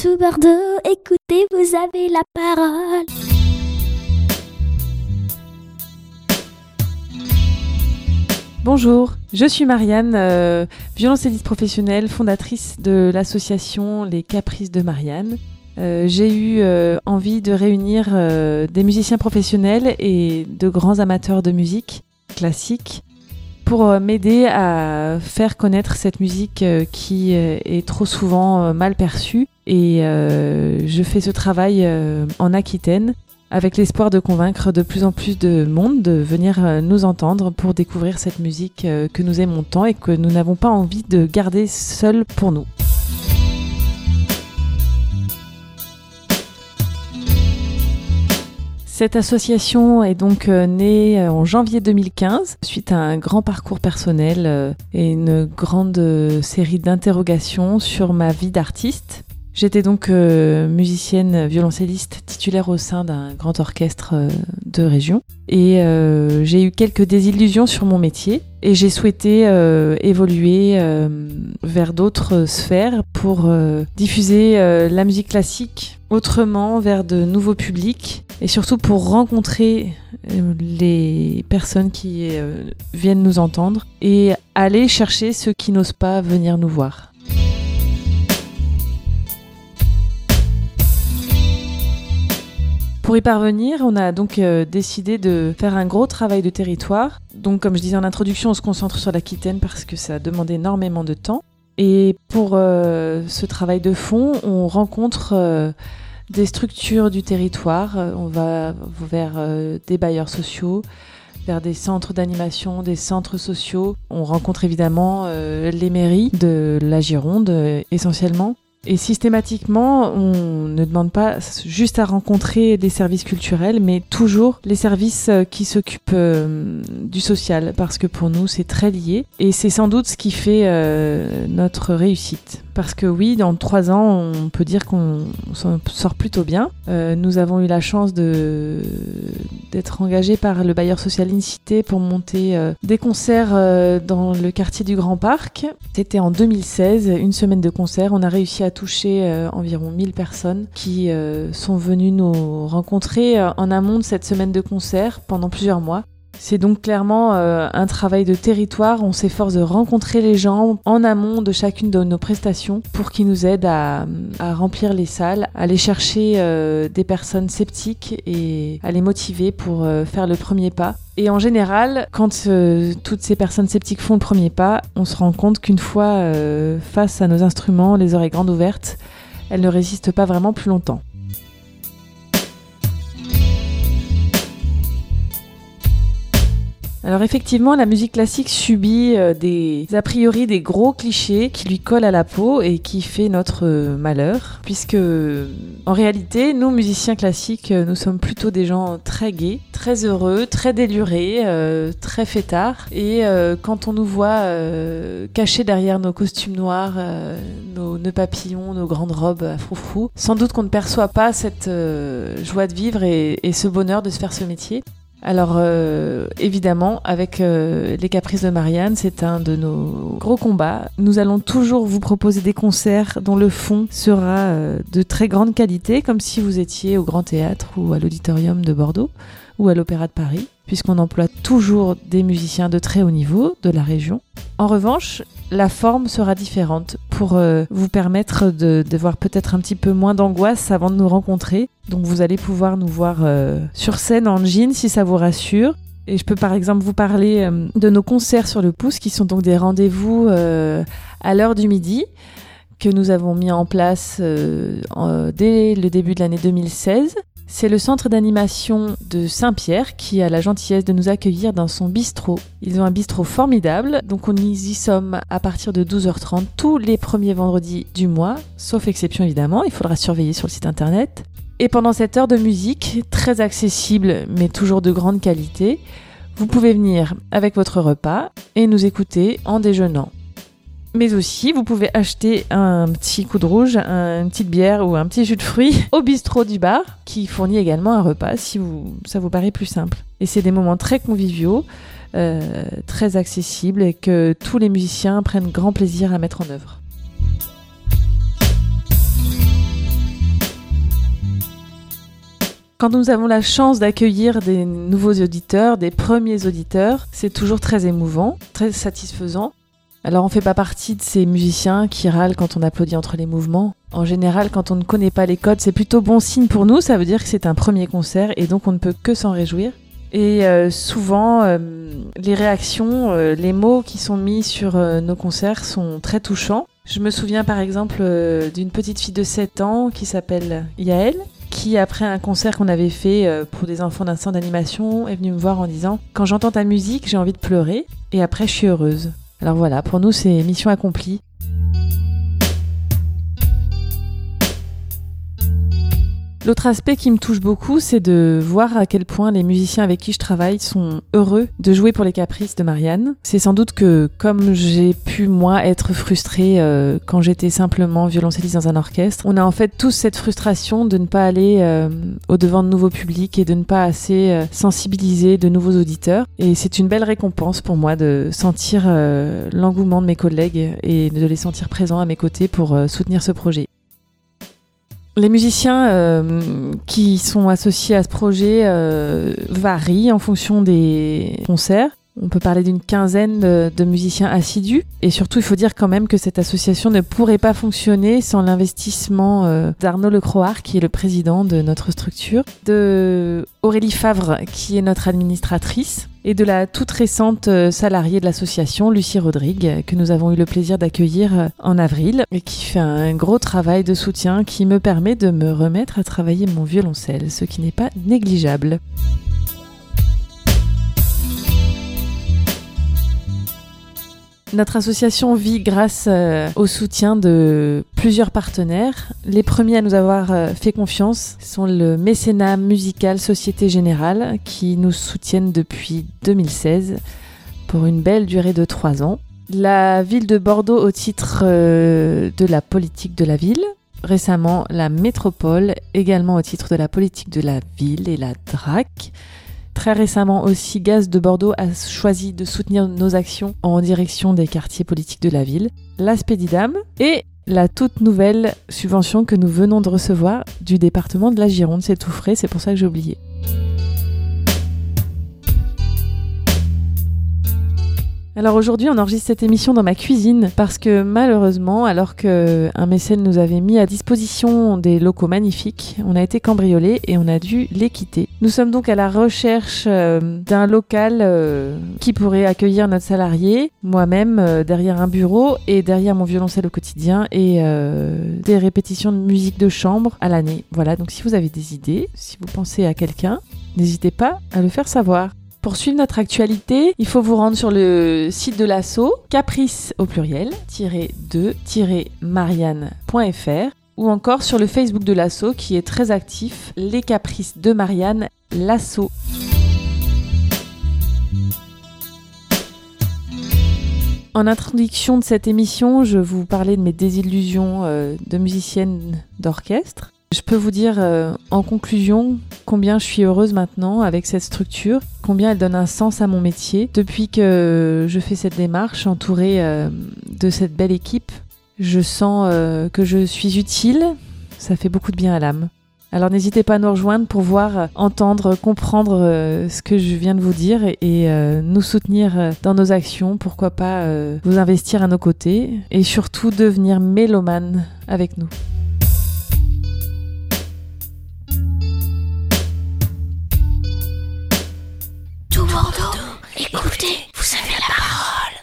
tout Bordeaux, écoutez, vous avez la parole. Bonjour, je suis Marianne, euh, violoncelliste professionnelle, fondatrice de l'association Les Caprices de Marianne. Euh, J'ai eu euh, envie de réunir des musiciens professionnels et de grands amateurs de musique classique pour euh, m'aider à faire connaître cette musique euh, qui euh, est trop souvent mal perçue. Et je fais ce travail en Aquitaine avec l'espoir de convaincre de plus en plus de monde de venir nous entendre pour découvrir cette musique que nous aimons tant et que nous n'avons pas envie de garder seule pour nous. Cette association est donc euh, née euh, en janvier 2015 suite à un grand parcours personnel euh, et une grande série d'interrogations sur ma vie d'artiste. J'étais donc musicienne violoncelliste titulaire au sein d'un grand orchestre de région et j'ai eu quelques désillusions sur mon métier et j'ai souhaité euh, évoluer euh, vers d'autres sphères pour euh, diffuser la musique classique autrement vers de nouveaux publics et surtout pour rencontrer les personnes qui viennent nous entendre et aller chercher ceux qui n'osent pas venir nous voir. Pour y parvenir, on a donc euh, décidé de faire un gros travail de territoire. Donc, comme je disais en introduction, on se concentre sur l'Aquitaine parce que ça demande énormément de temps. Et pour euh, ce travail de fond, on rencontre euh, des structures du territoire. On va vers des bailleurs sociaux, vers des centres d'animation, des centres sociaux. On rencontre évidemment les mairies de la Gironde essentiellement. Et systématiquement, on ne demande pas juste à rencontrer des services culturels, mais toujours les services euh, qui s'occupent euh, du social, parce que pour nous, c'est très lié. Et c'est sans doute ce qui fait euh, notre réussite. Parce que oui, dans trois ans, on peut dire qu'on sort plutôt bien. Euh, nous avons eu la chance d'être engagés par le bailleur social Incité pour monter euh, des concerts euh, dans le quartier du Grand Parc. C'était en 2016, une semaine de concerts. On a réussi à toucher environ 1000 personnes qui sont venues nous rencontrer en amont de cette semaine de concerts pendant plusieurs mois. C'est donc clairement euh, un travail de territoire. On s'efforce de rencontrer les gens en amont de chacune de nos prestations pour qu'ils nous aident à, remplir les salles, à aller chercher euh, des personnes sceptiques et à les motiver pour euh, faire le premier pas. Et en général, quand toutes ces personnes sceptiques font le premier pas, on se rend compte qu'une fois face à nos instruments, les oreilles grandes ouvertes, elles ne résistent pas vraiment plus longtemps. Alors effectivement, la musique classique subit euh, des a priori des gros clichés qui lui collent à la peau et qui fait notre euh, malheur, puisque en réalité, nous musiciens classiques, euh, nous sommes plutôt des gens très gais, très heureux, très délurés, très fêtards. Et quand on nous voit euh, cachés derrière nos costumes noirs, nos nœuds papillons, nos grandes robes à froufrou, sans doute qu'on ne perçoit pas cette joie de vivre et, et ce bonheur de se faire ce métier. Alors euh, évidemment, avec euh, les Caprices de Marianne, c'est un de nos gros combats. Nous allons toujours vous proposer des concerts dont le fond sera euh, de très grande qualité, comme si vous étiez au Grand Théâtre ou à l'Auditorium de Bordeaux ou à l'Opéra de Paris, puisqu'on emploie toujours des musiciens de très haut niveau de la région. En revanche, la forme sera différente pour euh, vous permettre de, voir peut-être un petit peu moins d'angoisse avant de nous rencontrer. Donc vous allez pouvoir nous voir euh, sur scène en jean si ça vous rassure. Et je peux par exemple vous parler euh, de nos concerts sur le pouce qui sont donc des rendez-vous à l'heure du midi que nous avons mis en place dès le début de l'année 2016. C'est le centre d'animation de Saint-Pierre qui a la gentillesse de nous accueillir dans son bistrot. Ils ont un bistrot formidable, donc on y sommes à partir de 12h30 tous les premiers vendredis du mois, sauf exception évidemment, il faudra surveiller sur le site internet. Et pendant cette heure de musique, très accessible mais toujours de grande qualité, vous pouvez venir avec votre repas et nous écouter en déjeunant. Mais aussi, vous pouvez acheter un petit coup de rouge, un- une petite bière ou un petit jus de fruits au bistrot du bar, qui fournit également un repas si vous, ça vous paraît plus simple. Et c'est des moments très conviviaux, euh, très accessibles et que tous les musiciens prennent grand plaisir à mettre en œuvre. Quand nous avons la chance d'accueillir des nouveaux auditeurs, des premiers auditeurs, c'est toujours très émouvant, très satisfaisant. Alors on fait pas partie de ces musiciens qui râlent quand on applaudit entre les mouvements. En général, quand on ne connaît pas les codes, c'est plutôt bon signe pour nous, ça veut dire que c'est un premier concert et donc on ne peut que s'en réjouir. Et euh, souvent, euh, les réactions, euh, les mots qui sont mis sur nos concerts sont très touchants. Je me souviens par exemple d'une petite fille de 7 ans qui s'appelle Yael, qui après un concert qu'on avait fait pour des enfants d'un centre d'animation est venue me voir en disant Quand j'entends ta musique, j'ai envie de pleurer et après je suis heureuse. Alors voilà, pour nous c'est mission accomplie. L'autre aspect qui me touche beaucoup, c'est de voir à quel point les musiciens avec qui je travaille sont heureux de jouer pour les caprices de Marianne. C'est sans doute que comme j'ai pu moi être frustrée euh, quand j'étais simplement violoncelliste dans un orchestre, on a en fait tous cette frustration de ne pas aller euh, au devant de nouveaux publics et de ne pas assez euh, sensibiliser de nouveaux auditeurs. Et c'est une belle récompense pour moi de sentir l'engouement de mes collègues et de les sentir présents à mes côtés pour soutenir ce projet. Les musiciens euh, qui sont associés à ce projet euh, varient en fonction des concerts. On peut parler d'une quinzaine de, musiciens assidus. Et surtout, il faut dire quand même que cette association ne pourrait pas fonctionner sans l'investissement euh, d'Arnaud Lecroard, qui est le président de notre structure, de Aurélie Favre, qui est notre administratrice, et de la toute récente euh, salariée de l'association, Lucie Rodrigue, que nous avons eu le plaisir d'accueillir euh, en avril, et qui fait un gros travail de soutien qui me permet de me remettre à travailler mon violoncelle, ce qui n'est pas négligeable. Notre association vit grâce euh, au soutien de plusieurs partenaires. Les premiers à nous avoir euh, fait confiance sont le mécénat musical Société Générale qui nous soutiennent depuis 2016 pour une belle durée de trois ans. La ville de Bordeaux au titre euh, de la politique de la ville. Récemment, la métropole également au titre de la politique de la ville et la DRAC. Très récemment aussi, Gaz de Bordeaux a choisi de soutenir nos actions en direction des quartiers politiques de la ville, l'Aspédidam et la toute nouvelle subvention que nous venons de recevoir du département de la Gironde. C'est tout frais, c'est pour ça que j'ai oublié. Alors aujourd'hui, on enregistre cette émission dans ma cuisine parce que malheureusement, alors qu'un mécène nous avait mis à disposition des locaux magnifiques, on a été cambriolés et on a dû les quitter. Nous sommes donc à la recherche euh, d'un local euh, qui pourrait accueillir notre salarié, moi-même euh, derrière un bureau et derrière mon violoncelle au quotidien et des répétitions de musique de chambre à l'année. Voilà, donc si vous avez des idées, si vous pensez à quelqu'un, n'hésitez pas à le faire savoir. Pour suivre notre actualité, il faut vous rendre sur le site de l'assaut, caprice au pluriel, de-marianne.fr ou encore sur le Facebook de l'assaut qui est très actif, Les Caprices de Marianne, l'assaut. En introduction de cette émission, je vous parlais de mes désillusions euh, de musicienne d'orchestre. Je peux vous dire euh, en conclusion combien je suis heureuse maintenant avec cette structure, combien elle donne un sens à mon métier. Depuis que je fais cette démarche entourée euh, de cette belle équipe, je sens euh, que je suis utile, ça fait beaucoup de bien à l'âme. Alors n'hésitez pas à nous rejoindre pour voir, entendre, comprendre ce que je viens de vous dire et, nous soutenir dans nos actions, pourquoi pas vous investir à nos côtés et surtout devenir mélomane avec nous. Écoutez, vous avez la.